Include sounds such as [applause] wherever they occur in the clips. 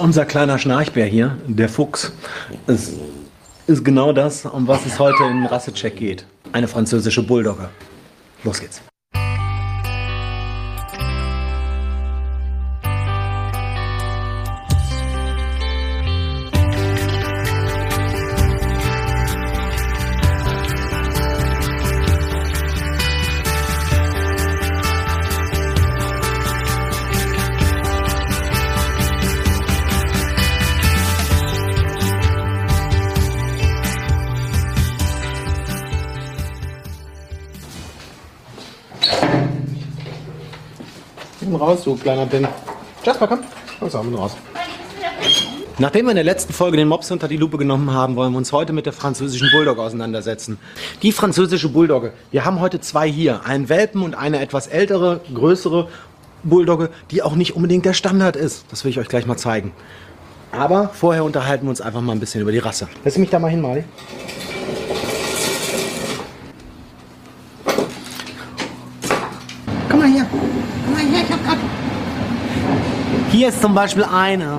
Unser kleiner Schnarchbär hier, der Fuchs, ist, ist genau das, um was es heute im Rassecheck geht. Eine französische Bulldogge. Los geht's. Raus, du kleiner Bin. Jasper, komm. Komm zusammen raus. Nachdem wir in der letzten Folge den Mops unter die Lupe genommen haben, wollen wir uns heute mit der französischen Bulldogge auseinandersetzen. Die französische Bulldogge. Wir haben heute zwei hier. Einen Welpen und eine etwas ältere, größere Bulldogge, die auch nicht unbedingt der Standard ist. Das will ich euch gleich mal zeigen. Aber vorher unterhalten wir uns einfach mal ein bisschen über die Rasse. Lass mich da mal hin, Mali. Komm mal hier. Komm mal her, ich hab grad. Hier ist zum Beispiel eine.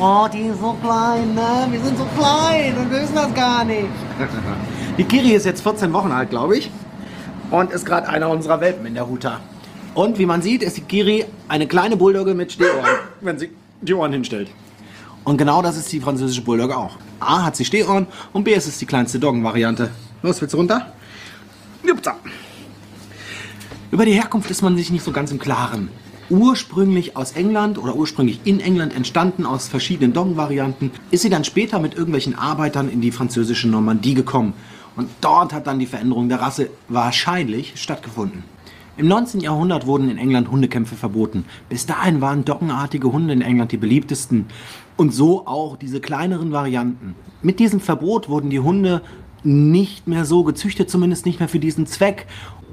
Oh, die ist so klein, ne? Wir sind so klein und wir wissen das gar nicht. [laughs] Die Kiri ist jetzt 14 Wochen alt, glaube ich. Und ist gerade einer unserer Welpen in der Huta. Und wie man sieht, ist die Kiri eine kleine Bulldogge mit Stehohren, [laughs] wenn sie die Ohren hinstellt. Und genau das ist die französische Bulldogge auch. A hat sie Stehohren und B ist es die kleinste Doggenvariante. Los, willst du runter? Jupsa. Über die Herkunft ist man sich nicht so ganz im Klaren. Ursprünglich aus England oder ursprünglich in England entstanden aus verschiedenen Dong-Varianten, ist sie dann später mit irgendwelchen Arbeitern in die französische Normandie gekommen. Und dort hat dann die Veränderung der Rasse wahrscheinlich stattgefunden. Im 19. Jahrhundert wurden in England Hundekämpfe verboten. Bis dahin waren doggenartige Hunde in England die beliebtesten. Und so auch diese kleineren Varianten. Mit diesem Verbot wurden die Hunde nicht mehr so gezüchtet, zumindest nicht mehr für diesen Zweck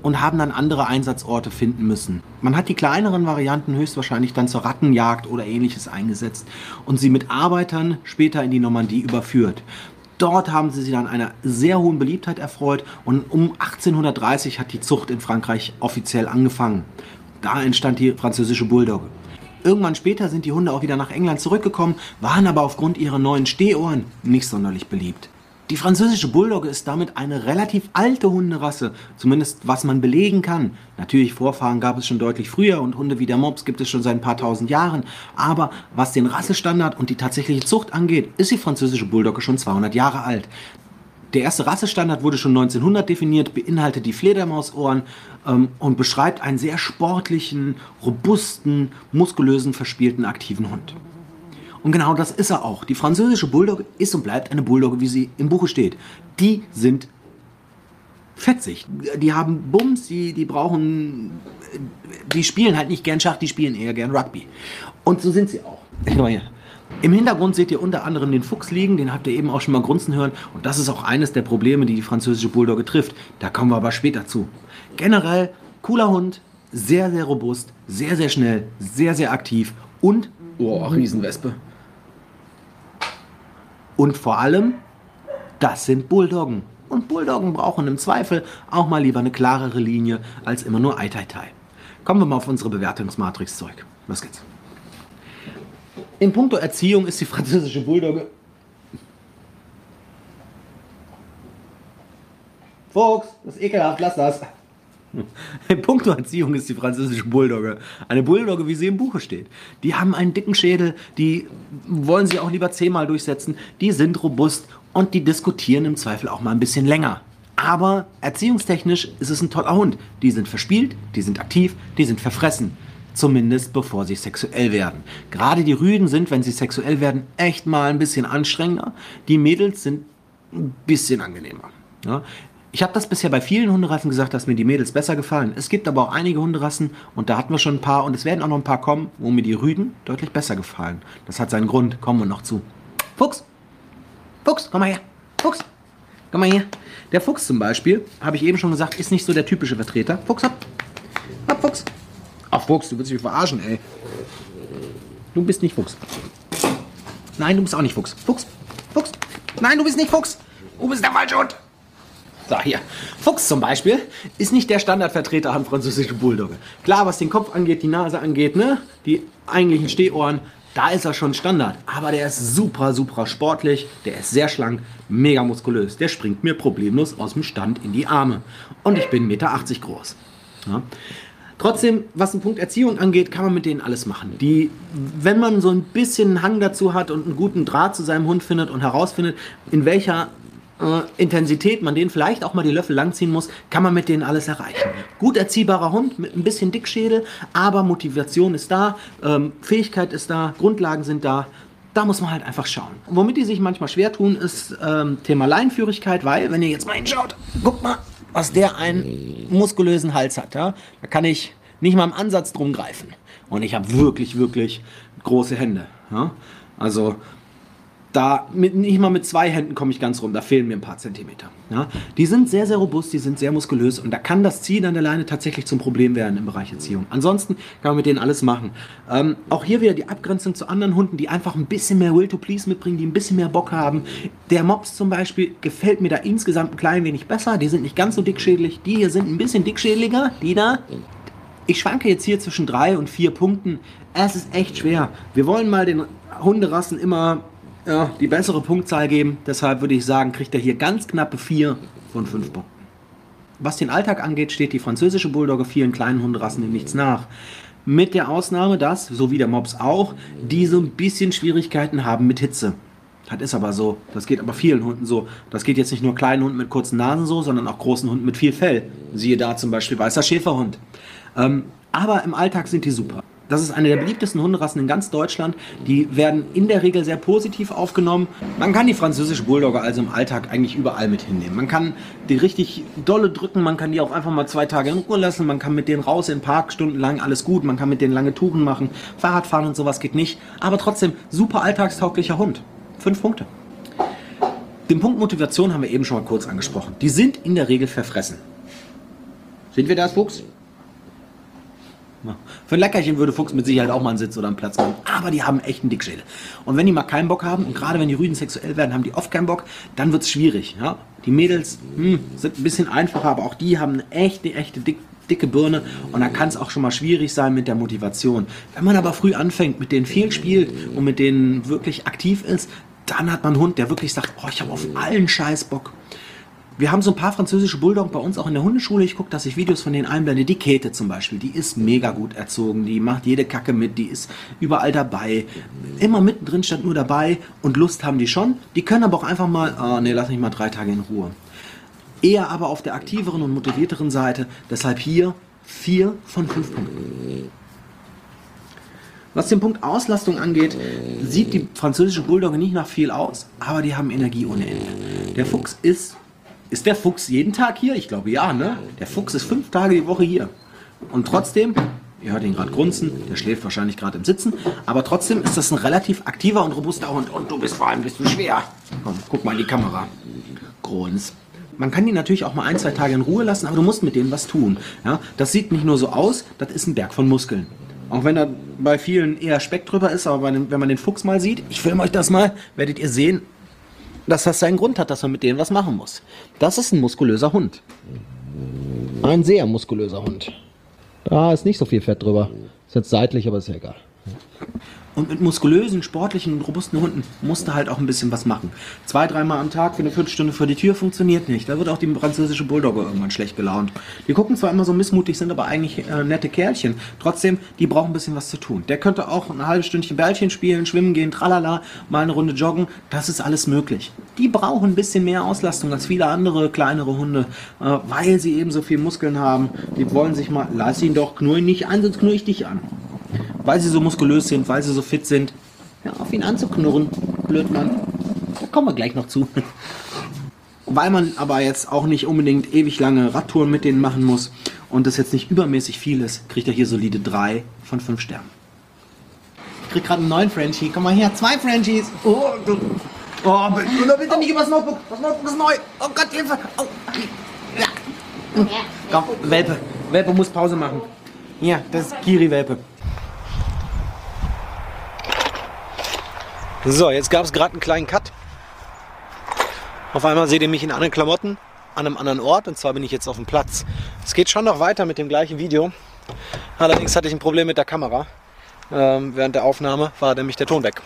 und haben dann andere Einsatzorte finden müssen. Man hat die kleineren Varianten höchstwahrscheinlich dann zur Rattenjagd oder ähnliches eingesetzt und sie mit Arbeitern später in die Normandie überführt. Dort haben sie sie dann einer sehr hohen Beliebtheit erfreut und um 1830 hat die Zucht in Frankreich offiziell angefangen. Da entstand die französische Bulldogge. Irgendwann später sind die Hunde auch wieder nach England zurückgekommen, waren aber aufgrund ihrer neuen Stehohren nicht sonderlich beliebt. Die französische Bulldogge ist damit eine relativ alte Hunderasse, zumindest was man belegen kann. Natürlich Vorfahren gab es schon deutlich früher und Hunde wie der Mops gibt es schon seit ein paar tausend Jahren. Aber was den Rassestandard und die tatsächliche Zucht angeht, ist die französische Bulldogge schon 200 Jahre alt. Der erste Rassestandard wurde schon 1900 definiert, beinhaltet die Fledermausohren ähm, und beschreibt einen sehr sportlichen, robusten, muskulösen, verspielten, aktiven Hund. Und genau das ist er auch. Die französische Bulldogge ist und bleibt eine Bulldogge, wie sie im Buche steht. Die sind fetzig. Die haben Bums, die, die brauchen. Die spielen halt nicht gern Schach, die spielen eher gern Rugby. Und so sind sie auch. Im Hintergrund seht ihr unter anderem den Fuchs liegen, den habt ihr eben auch schon mal grunzen hören. Und das ist auch eines der Probleme, die die französische Bulldogge trifft. Da kommen wir aber später zu. Generell cooler Hund, sehr, sehr robust, sehr, sehr schnell, sehr, sehr aktiv und, oh, Riesenwespe. Und vor allem, das sind Bulldoggen. Und Bulldoggen brauchen im Zweifel auch mal lieber eine klarere Linie als immer nur Ai Tai Tai. Kommen wir mal auf unsere Bewertungsmatrix zurück. Los geht's. In puncto Erziehung ist die französische Bulldogge. Fuchs, das ist ekelhaft, lass das. [laughs] In puncto Erziehung ist die französische Bulldogge eine Bulldogge, wie sie im Buche steht. Die haben einen dicken Schädel, die wollen sie auch lieber zehnmal durchsetzen, die sind robust und die diskutieren im Zweifel auch mal ein bisschen länger. Aber erziehungstechnisch ist es ein toller Hund. Die sind verspielt, die sind aktiv, die sind verfressen. Zumindest bevor sie sexuell werden. Gerade die Rüden sind, wenn sie sexuell werden, echt mal ein bisschen anstrengender. Die Mädels sind ein bisschen angenehmer. Ja? Ich habe das bisher bei vielen Hunderassen gesagt, dass mir die Mädels besser gefallen. Es gibt aber auch einige Hunderassen, und da hatten wir schon ein paar, und es werden auch noch ein paar kommen, wo mir die Rüden deutlich besser gefallen. Das hat seinen Grund, kommen wir noch zu. Fuchs! Fuchs, komm mal her! Fuchs! Komm mal her! Der Fuchs zum Beispiel, habe ich eben schon gesagt, ist nicht so der typische Vertreter. Fuchs, hopp! Hopp, Fuchs! Ach, Fuchs, du willst mich verarschen, ey. Du bist nicht Fuchs. Nein, du bist auch nicht Fuchs. Fuchs! Fuchs! Nein, du bist nicht Fuchs! Du bist der falsche Hund! So, hier. Fuchs zum Beispiel ist nicht der Standardvertreter an französische Bulldogge. Klar, was den Kopf angeht, die Nase angeht, ne? Die eigentlichen Stehohren, da ist er schon Standard. Aber der ist super, super sportlich, der ist sehr schlank, mega muskulös. Der springt mir problemlos aus dem Stand in die Arme. Und ich bin 1,80 Meter groß. Ja. Trotzdem, was den Punkt Erziehung angeht, kann man mit denen alles machen. Die, wenn man so ein bisschen einen Hang dazu hat und einen guten Draht zu seinem Hund findet und herausfindet, in welcher äh, Intensität man den vielleicht auch mal die Löffel langziehen muss, kann man mit denen alles erreichen. Gut erziehbarer Hund mit ein bisschen Dickschädel, aber Motivation ist da, ähm, Fähigkeit ist da, Grundlagen sind da. Da muss man halt einfach schauen. Womit die sich manchmal schwer tun, ist ähm, Thema Leinführigkeit, weil, wenn ihr jetzt mal hinschaut, guckt mal, was der einen muskulösen Hals hat. Ja? Da kann ich nicht mal im Ansatz drum greifen. Und ich habe wirklich, wirklich große Hände. Ja? Also da mit, nicht mal mit zwei Händen komme ich ganz rum, da fehlen mir ein paar Zentimeter. Ja? Die sind sehr, sehr robust, die sind sehr muskulös und da kann das Ziehen an der Leine tatsächlich zum Problem werden im Bereich Erziehung. Ansonsten kann man mit denen alles machen. Ähm, auch hier wieder die Abgrenzung zu anderen Hunden, die einfach ein bisschen mehr Will to Please mitbringen, die ein bisschen mehr Bock haben. Der Mops zum Beispiel gefällt mir da insgesamt ein klein wenig besser, die sind nicht ganz so dickschädlich, die hier sind ein bisschen dickschädliger, die da. Ich schwanke jetzt hier zwischen drei und vier Punkten. Es ist echt schwer. Wir wollen mal den Hunderassen immer ja, die bessere Punktzahl geben. Deshalb würde ich sagen, kriegt er hier ganz knappe 4 von 5 Punkten. Was den Alltag angeht, steht die französische Bulldogge vielen kleinen Hunderassen in nichts nach. Mit der Ausnahme, dass, so wie der Mops auch, die so ein bisschen Schwierigkeiten haben mit Hitze. Das ist aber so. Das geht aber vielen Hunden so. Das geht jetzt nicht nur kleinen Hunden mit kurzen Nasen so, sondern auch großen Hunden mit viel Fell. Siehe da zum Beispiel weißer Schäferhund. Ähm, aber im Alltag sind die super. Das ist eine der beliebtesten Hunderassen in ganz Deutschland. Die werden in der Regel sehr positiv aufgenommen. Man kann die französische Bulldogge also im Alltag eigentlich überall mit hinnehmen. Man kann die richtig dolle drücken, man kann die auch einfach mal zwei Tage in Ruhe lassen, man kann mit denen raus in den Park stundenlang, alles gut, man kann mit denen lange Touren machen, Fahrradfahren und sowas geht nicht. Aber trotzdem super alltagstauglicher Hund. Fünf Punkte. Den Punkt Motivation haben wir eben schon mal kurz angesprochen. Die sind in der Regel verfressen. Sind wir das, Fuchs? Für ein Leckerchen würde Fuchs mit Sicherheit auch mal einen Sitz oder einen Platz machen. Aber die haben echt einen Dickschädel. Und wenn die mal keinen Bock haben, und gerade wenn die Rüden sexuell werden, haben die oft keinen Bock, dann wird es schwierig. Ja? Die Mädels hm, sind ein bisschen einfacher, aber auch die haben eine echte, echte dick, dicke Birne und dann kann es auch schon mal schwierig sein mit der Motivation. Wenn man aber früh anfängt, mit denen viel spielt und mit denen wirklich aktiv ist, dann hat man einen Hund, der wirklich sagt, oh, ich habe auf allen Scheiß Bock. Wir haben so ein paar französische Bulldoggen bei uns auch in der Hundeschule. Ich gucke, dass ich Videos von denen einblende. Die Käthe zum Beispiel, die ist mega gut erzogen. Die macht jede Kacke mit. Die ist überall dabei. Immer mittendrin stand nur dabei. Und Lust haben die schon. Die können aber auch einfach mal, oh nee, lass mich mal drei Tage in Ruhe. Eher aber auf der aktiveren und motivierteren Seite. Deshalb hier vier von fünf Punkten. Was den Punkt Auslastung angeht, sieht die französische Bulldogge nicht nach viel aus, aber die haben Energie ohne Ende. Der Fuchs ist ist der Fuchs jeden Tag hier? Ich glaube ja, ne? Der Fuchs ist fünf Tage die Woche hier. Und trotzdem, ihr hört ihn gerade grunzen, der schläft wahrscheinlich gerade im Sitzen, aber trotzdem ist das ein relativ aktiver und robuster Hund. Und du bist vor allem ein bisschen schwer. Komm, guck mal in die Kamera. Grunz. Man kann die natürlich auch mal ein, zwei Tage in Ruhe lassen, aber du musst mit denen was tun. Ja? Das sieht nicht nur so aus, das ist ein Berg von Muskeln. Auch wenn da bei vielen eher Speck drüber ist, aber wenn man den Fuchs mal sieht, ich filme euch das mal, werdet ihr sehen, dass das seinen Grund hat, dass man mit denen was machen muss. Das ist ein muskulöser Hund. Ein sehr muskulöser Hund. Da ist nicht so viel Fett drüber. Ist jetzt seitlich, aber ist ja egal. Und mit muskulösen, sportlichen und robusten Hunden musst du halt auch ein bisschen was machen. Zwei, dreimal am Tag für eine Viertelstunde vor die Tür funktioniert nicht. Da wird auch die französische Bulldogge irgendwann schlecht gelaunt. Die gucken zwar immer so missmutig, sind aber eigentlich äh, nette Kerlchen. Trotzdem, die brauchen ein bisschen was zu tun. Der könnte auch ein halbes Stündchen Bällchen spielen, schwimmen gehen, tralala, mal eine Runde joggen. Das ist alles möglich. Die brauchen ein bisschen mehr Auslastung als viele andere kleinere Hunde, äh, weil sie eben so viel Muskeln haben. Die wollen sich mal, lass ihn doch, knurr ihn nicht an, sonst knurr ich dich an weil sie so muskulös sind, weil sie so fit sind, ja, auf ihn anzuknurren. Blödmann. Da kommen wir gleich noch zu. [laughs] weil man aber jetzt auch nicht unbedingt ewig lange Radtouren mit denen machen muss und das jetzt nicht übermäßig viel ist, kriegt er hier solide 3 von 5 Sternen. Ich krieg gerade einen neuen Frenchie. Komm mal her, zwei Frenchies. Oh, du. Oh, bitte, bitte nicht übers Notebook. Das Notebook ist neu. Oh Gott, Hilfe. Oh. Ja. Komm, Welpe. Welpe muss Pause machen. Hier, das ist Kiri-Welpe. So, jetzt gab es gerade einen kleinen Cut. Auf einmal seht ihr mich in anderen Klamotten. an einem anderen Ort und zwar bin ich jetzt auf dem Platz. Es geht schon noch weiter mit dem gleichen Video. Allerdings hatte ich ein Problem mit der Kamera. Ähm, während der Aufnahme war nämlich der Ton weg.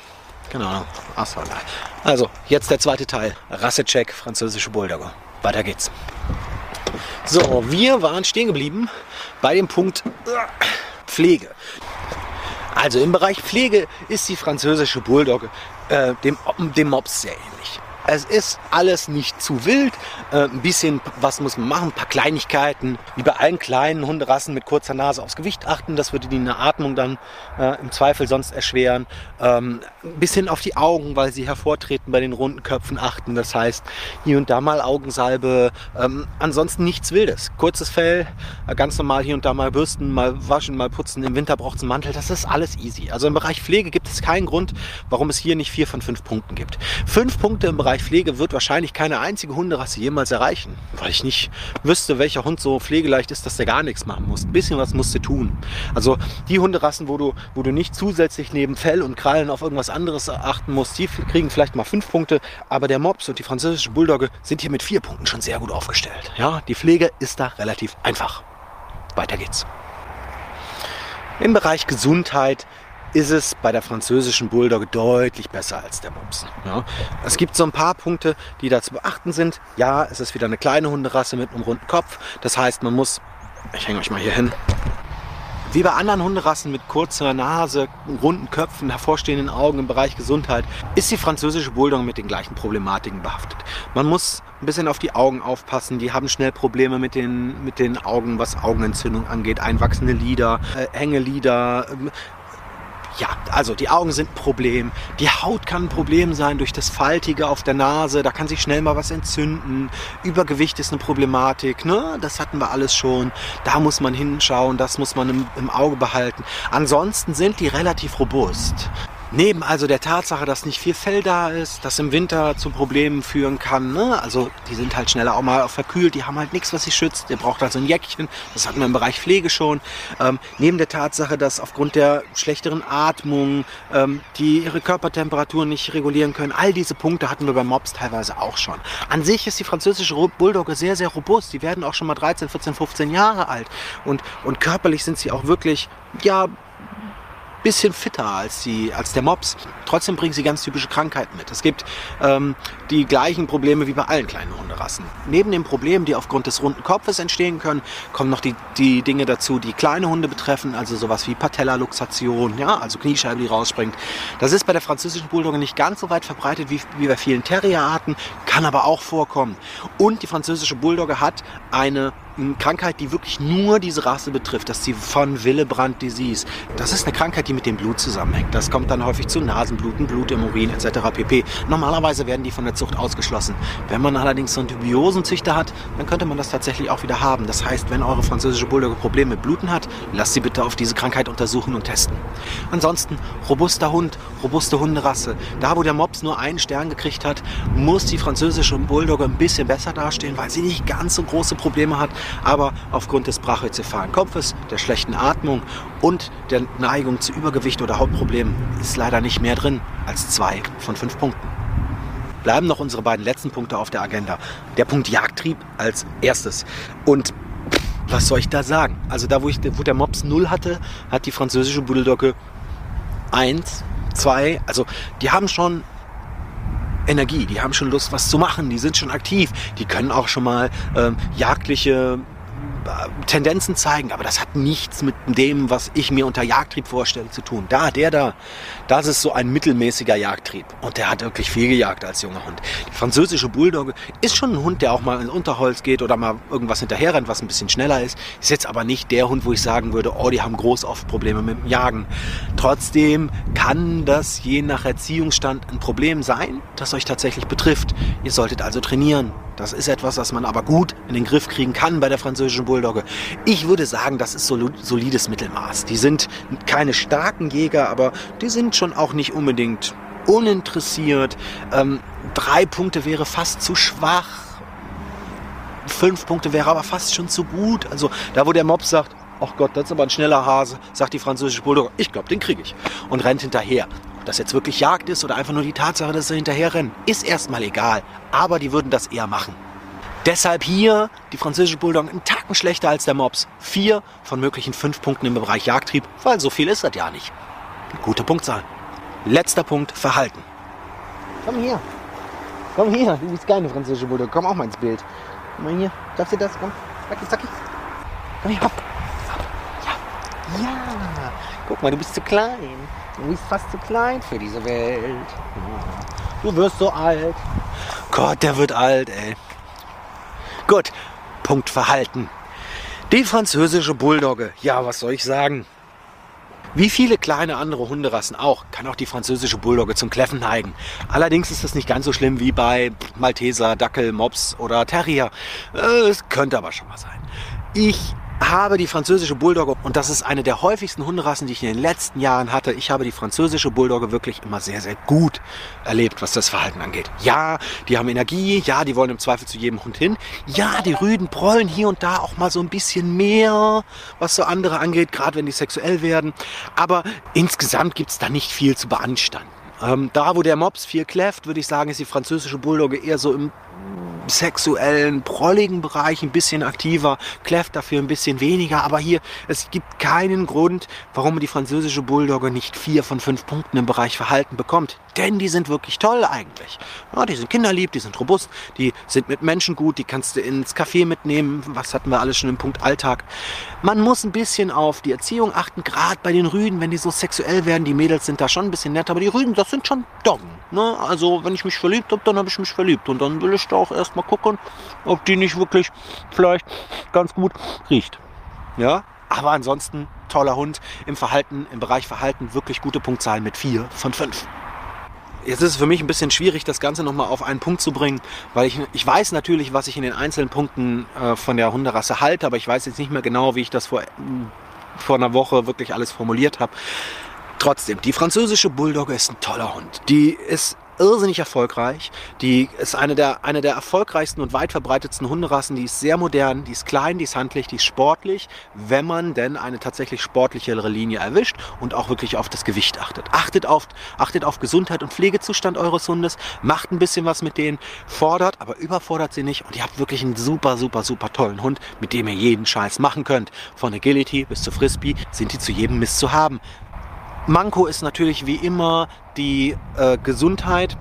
Keine Ahnung. Ach, so, egal. Also, jetzt der zweite Teil. Rassecheck, französische Bulldogge. Weiter geht's. So, wir waren stehen geblieben bei dem Punkt äh, Pflege. Also im Bereich Pflege ist die französische Bulldogge äh, dem, dem Mops sehr ähnlich. Es ist alles nicht zu wild. Äh, ein bisschen, was muss man machen? Ein paar Kleinigkeiten. Wie bei allen kleinen Hunderassen mit kurzer Nase aufs Gewicht achten. Das würde die Atmung dann äh, im Zweifel sonst erschweren. Ähm, ein bisschen auf die Augen, weil sie hervortreten bei den runden Köpfen achten. Das heißt, hier und da mal Augensalbe. Ähm, ansonsten nichts Wildes. Kurzes Fell, äh, ganz normal hier und da mal bürsten, mal waschen, mal putzen. Im Winter braucht es einen Mantel. Das ist alles easy. Also im Bereich Pflege gibt es keinen Grund, warum es hier nicht vier von fünf Punkten gibt. Fünf Punkte im Bereich Bereich Pflege wird wahrscheinlich keine einzige Hunderasse jemals erreichen, weil ich nicht wüsste, welcher Hund so pflegeleicht ist, dass der gar nichts machen muss. Ein bisschen was musst du tun. Also die Hunderassen, wo du, wo du nicht zusätzlich neben Fell und Krallen auf irgendwas anderes achten musst, die kriegen vielleicht mal fünf Punkte, aber der Mops und die französische Bulldogge sind hier mit vier Punkten schon sehr gut aufgestellt. Ja, die Pflege ist da relativ einfach. Weiter geht's. Im Bereich Gesundheit ist es bei der französischen Bulldog deutlich besser als der Mops. Ja. Es gibt so ein paar Punkte, die da zu beachten sind. Ja, es ist wieder eine kleine Hunderasse mit einem runden Kopf. Das heißt, man muss, ich hänge euch mal hier hin, wie bei anderen Hunderassen mit kurzer Nase, runden Köpfen, hervorstehenden Augen im Bereich Gesundheit, ist die französische Bulldog mit den gleichen Problematiken behaftet. Man muss ein bisschen auf die Augen aufpassen. Die haben schnell Probleme mit den, mit den Augen, was Augenentzündung angeht. Einwachsende Lider, äh, Hängelider, ähm, ja, also die Augen sind ein Problem. Die Haut kann ein Problem sein durch das Faltige auf der Nase. Da kann sich schnell mal was entzünden. Übergewicht ist eine Problematik. Ne? Das hatten wir alles schon. Da muss man hinschauen. Das muss man im, im Auge behalten. Ansonsten sind die relativ robust. Neben also der Tatsache, dass nicht viel Fell da ist, das im Winter zu Problemen führen kann. Ne? Also die sind halt schneller auch mal verkühlt, die haben halt nichts, was sie schützt. Der braucht also ein Jäckchen, das hatten wir im Bereich Pflege schon. Ähm, neben der Tatsache, dass aufgrund der schlechteren Atmung ähm, die ihre Körpertemperatur nicht regulieren können, all diese Punkte hatten wir beim Mops teilweise auch schon. An sich ist die französische Bulldogge sehr, sehr robust. Die werden auch schon mal 13, 14, 15 Jahre alt. Und, und körperlich sind sie auch wirklich, ja, bisschen fitter als, die, als der Mops. Trotzdem bringen sie ganz typische Krankheiten mit. Es gibt ähm, die gleichen Probleme wie bei allen kleinen Hunderassen. Neben den Problemen, die aufgrund des runden Kopfes entstehen können, kommen noch die, die Dinge dazu, die kleine Hunde betreffen, also sowas wie Patellaluxation, ja, also Kniescheibe, die rausspringt. Das ist bei der französischen Bulldogge nicht ganz so weit verbreitet wie, wie bei vielen Terrierarten, kann aber auch vorkommen. Und die französische Bulldogge hat eine Krankheit, die wirklich nur diese Rasse betrifft, das ist die von Willebrand Disease. Das ist eine Krankheit, die mit dem Blut zusammenhängt. Das kommt dann häufig zu Nasenbluten, Blut im Urin etc. pp. Normalerweise werden die von der Zucht ausgeschlossen. Wenn man allerdings so einen dubiosen Züchter hat, dann könnte man das tatsächlich auch wieder haben. Das heißt, wenn eure französische Bulldogge Probleme mit Bluten hat, lasst sie bitte auf diese Krankheit untersuchen und testen. Ansonsten, robuster Hund, robuste Hunderasse. Da, wo der Mops nur einen Stern gekriegt hat, muss die französische Bulldogge ein bisschen besser dastehen, weil sie nicht ganz so große Probleme hat aber aufgrund des brachiozephalen Kopfes, der schlechten Atmung und der Neigung zu Übergewicht oder Hautproblemen ist leider nicht mehr drin als zwei von fünf Punkten. Bleiben noch unsere beiden letzten Punkte auf der Agenda. Der Punkt Jagdtrieb als erstes. Und was soll ich da sagen? Also da, wo, ich, wo der Mops 0 hatte, hat die französische Bulldogge 1, 2, also die haben schon Energie, die haben schon Lust, was zu machen, die sind schon aktiv, die können auch schon mal ähm, jagdliche Tendenzen zeigen, aber das hat nichts mit dem, was ich mir unter Jagdtrieb vorstelle, zu tun. Da, der da, das ist so ein mittelmäßiger Jagdtrieb. Und der hat wirklich viel gejagt als junger Hund. Die französische Bulldogge ist schon ein Hund, der auch mal ins Unterholz geht oder mal irgendwas hinterher rennt, was ein bisschen schneller ist. Ist jetzt aber nicht der Hund, wo ich sagen würde, oh, die haben groß oft Probleme mit dem Jagen. Trotzdem kann das je nach Erziehungsstand ein Problem sein, das euch tatsächlich betrifft. Ihr solltet also trainieren. Das ist etwas, was man aber gut in den Griff kriegen kann bei der französischen Bulldogge. Ich würde sagen, das ist solides Mittelmaß. Die sind keine starken Jäger, aber die sind schon auch nicht unbedingt uninteressiert. Ähm, drei Punkte wäre fast zu schwach. Fünf Punkte wäre aber fast schon zu gut. Also da, wo der Mob sagt, ach Gott, das ist aber ein schneller Hase, sagt die französische Bulldogge, ich glaube, den kriege ich. Und rennt hinterher. Ob das jetzt wirklich Jagd ist oder einfach nur die Tatsache, dass sie hinterher rennen, ist erstmal egal. Aber die würden das eher machen. Deshalb hier die französische Bulldog einen Tacken schlechter als der Mops. Vier von möglichen fünf Punkten im Bereich Jagdtrieb, weil so viel ist das ja nicht. Gute Punktzahl. Letzter Punkt, Verhalten. Komm hier. Komm hier. Du bist keine französische Bulldog. Komm auch mal ins Bild. Komm mal hier. Darfst du das? Komm. Zacki, zacki. Komm hier, hopp. Guck mal, du bist zu klein. Du bist fast zu klein für diese Welt. Du wirst so alt. Gott, der wird alt, ey. Gut, Punkt Verhalten. Die französische Bulldogge, ja, was soll ich sagen? Wie viele kleine andere Hunderassen auch, kann auch die französische Bulldogge zum Kläffen neigen. Allerdings ist das nicht ganz so schlimm wie bei Malteser, Dackel, Mops oder Terrier. Äh, Es könnte aber schon mal sein. Ich habe die französische Bulldogge, und das ist eine der häufigsten Hunderassen, die ich in den letzten Jahren hatte, ich habe die französische Bulldogge wirklich immer sehr, sehr gut erlebt, was das Verhalten angeht. Ja, die haben Energie, ja, die wollen im Zweifel zu jedem Hund hin. Ja, die Rüden prollen hier und da auch mal so ein bisschen mehr, was so andere angeht, gerade wenn die sexuell werden. Aber insgesamt gibt es da nicht viel zu beanstanden. Ähm, da, wo der Mops viel kläfft, würde ich sagen, ist die französische Bulldogge eher so im sexuellen, prolligen Bereich ein bisschen aktiver, kläfft dafür ein bisschen weniger. Aber hier, es gibt keinen Grund, warum die französische Bulldogge nicht vier von fünf Punkten im Bereich Verhalten bekommt. Denn die sind wirklich toll eigentlich. Ja, die sind kinderlieb, die sind robust, die sind mit Menschen gut, die kannst du ins Café mitnehmen. Was hatten wir alles schon im Punkt Alltag? Man muss ein bisschen auf die Erziehung achten, gerade bei den Rüden, wenn die so sexuell werden. Die Mädels sind da schon ein bisschen nett, aber die Rüden, das sind schon Doggen. Ne? Also, wenn ich mich verliebt habe, dann habe ich mich verliebt. Und dann will ich da auch erstmal gucken, ob die nicht wirklich vielleicht ganz gut riecht. Ja, aber ansonsten toller Hund im Verhalten, im Bereich Verhalten wirklich gute Punktzahlen mit 4 von 5. Jetzt ist es für mich ein bisschen schwierig, das Ganze nochmal auf einen Punkt zu bringen, weil ich, ich weiß natürlich, was ich in den einzelnen Punkten äh, von der Hunderasse halte, aber ich weiß jetzt nicht mehr genau, wie ich das vor, vor einer Woche wirklich alles formuliert habe. Trotzdem, die französische Bulldogge ist ein toller Hund. Die ist irrsinnig erfolgreich. Die ist eine der, eine der erfolgreichsten und weit verbreitetsten Hunderassen. Die ist sehr modern, die ist klein, die ist handlich, die ist sportlich, wenn man denn eine tatsächlich sportlichere Linie erwischt und auch wirklich auf das Gewicht achtet. Achtet auf, achtet auf Gesundheit und Pflegezustand eures Hundes, macht ein bisschen was mit denen, fordert, aber überfordert sie nicht und ihr habt wirklich einen super, super, super tollen Hund, mit dem ihr jeden Scheiß machen könnt. Von Agility bis zu Frisbee sind die zu jedem Mist zu haben. Manko ist natürlich wie immer die äh, Gesundheit.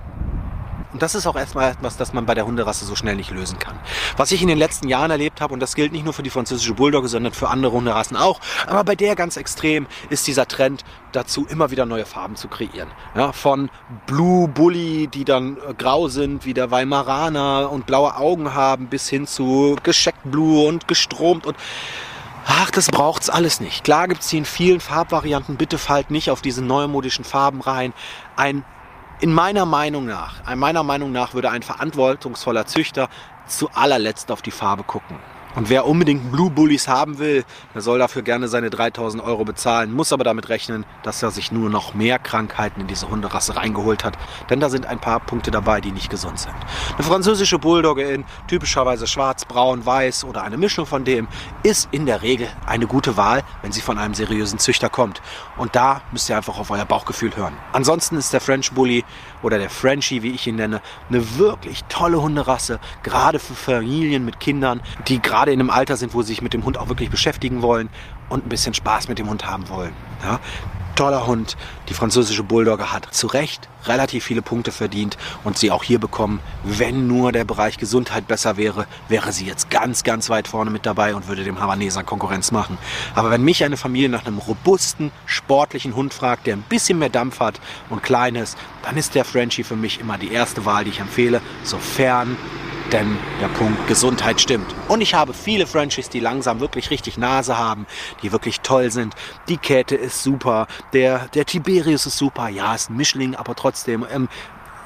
Und das ist auch erstmal etwas, das man bei der Hunderasse so schnell nicht lösen kann. Was ich in den letzten Jahren erlebt habe, und das gilt nicht nur für die französische Bulldogge, sondern für andere Hunderassen auch, aber bei der ganz extrem ist dieser Trend dazu, immer wieder neue Farben zu kreieren. Ja, von Blue Bully, die dann äh, grau sind, wie der Weimaraner und blaue Augen haben, bis hin zu gescheckt Blue und gestromt und Ach, das braucht's alles nicht. Klar gibt's die in vielen Farbvarianten. Bitte fallt nicht auf diese neumodischen Farben rein. Ein, in meiner Meinung nach, in meiner Meinung nach würde ein verantwortungsvoller Züchter zu allerletzt auf die Farbe gucken. Und wer unbedingt Blue Bullies haben will, der soll dafür gerne seine 3000 Euro bezahlen, muss aber damit rechnen, dass er sich nur noch mehr Krankheiten in diese Hunderasse reingeholt hat. Denn da sind ein paar Punkte dabei, die nicht gesund sind. Eine französische Bulldogge in typischerweise schwarz, braun, weiß oder eine Mischung von dem ist in der Regel eine gute Wahl, wenn sie von einem seriösen Züchter kommt. Und da müsst ihr einfach auf euer Bauchgefühl hören. Ansonsten ist der French Bully oder der Frenchie, wie ich ihn nenne, eine wirklich tolle Hunderasse, gerade für Familien mit Kindern, die gerade in einem Alter sind, wo sie sich mit dem Hund auch wirklich beschäftigen wollen und ein bisschen Spaß mit dem Hund haben wollen. Ja? Toller Hund. Die französische Bulldogge hat zu Recht relativ viele Punkte verdient und sie auch hier bekommen. Wenn nur der Bereich Gesundheit besser wäre, wäre sie jetzt ganz, ganz weit vorne mit dabei und würde dem Havaneser Konkurrenz machen. Aber wenn mich eine Familie nach einem robusten, sportlichen Hund fragt, der ein bisschen mehr Dampf hat und klein ist, dann ist der Frenchie für mich immer die erste Wahl, die ich empfehle, sofern denn der Punkt Gesundheit stimmt. Und ich habe viele Frenchies, die langsam wirklich richtig Nase haben, die wirklich toll sind. Die Kette ist super, der, der Tiberius ist super, ja, ist ein Mischling, aber trotzdem. Ähm,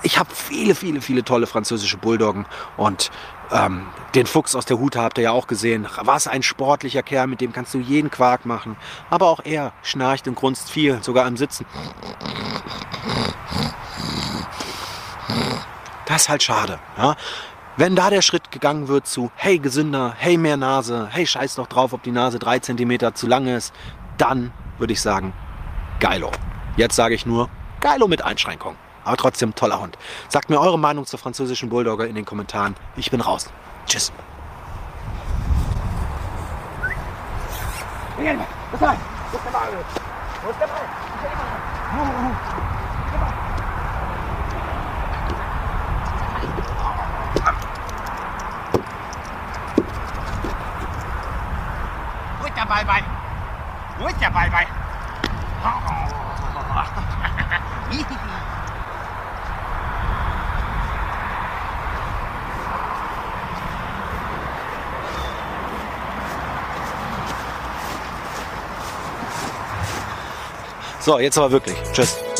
ich habe viele, viele, viele tolle französische Bulldoggen und ähm, den Fuchs aus der Hute habt ihr ja auch gesehen. Was ein sportlicher Kerl, mit dem kannst du jeden Quark machen. Aber auch er schnarcht und grunzt viel, sogar im Sitzen. Das ist halt schade. Ja? Wenn da der Schritt gegangen wird zu, hey gesünder, hey mehr Nase, hey scheiß doch drauf, ob die Nase drei Zentimeter zu lang ist, dann würde ich sagen, geilo. Jetzt sage ich nur, geilo mit Einschränkung. Aber trotzdem toller Hund. Sagt mir eure Meinung zur französischen Bulldogge in den Kommentaren. Ich bin raus. Tschüss. Ui, der Ball bei. Wo ist der Ball bei? So, jetzt aber wirklich. Tschüss.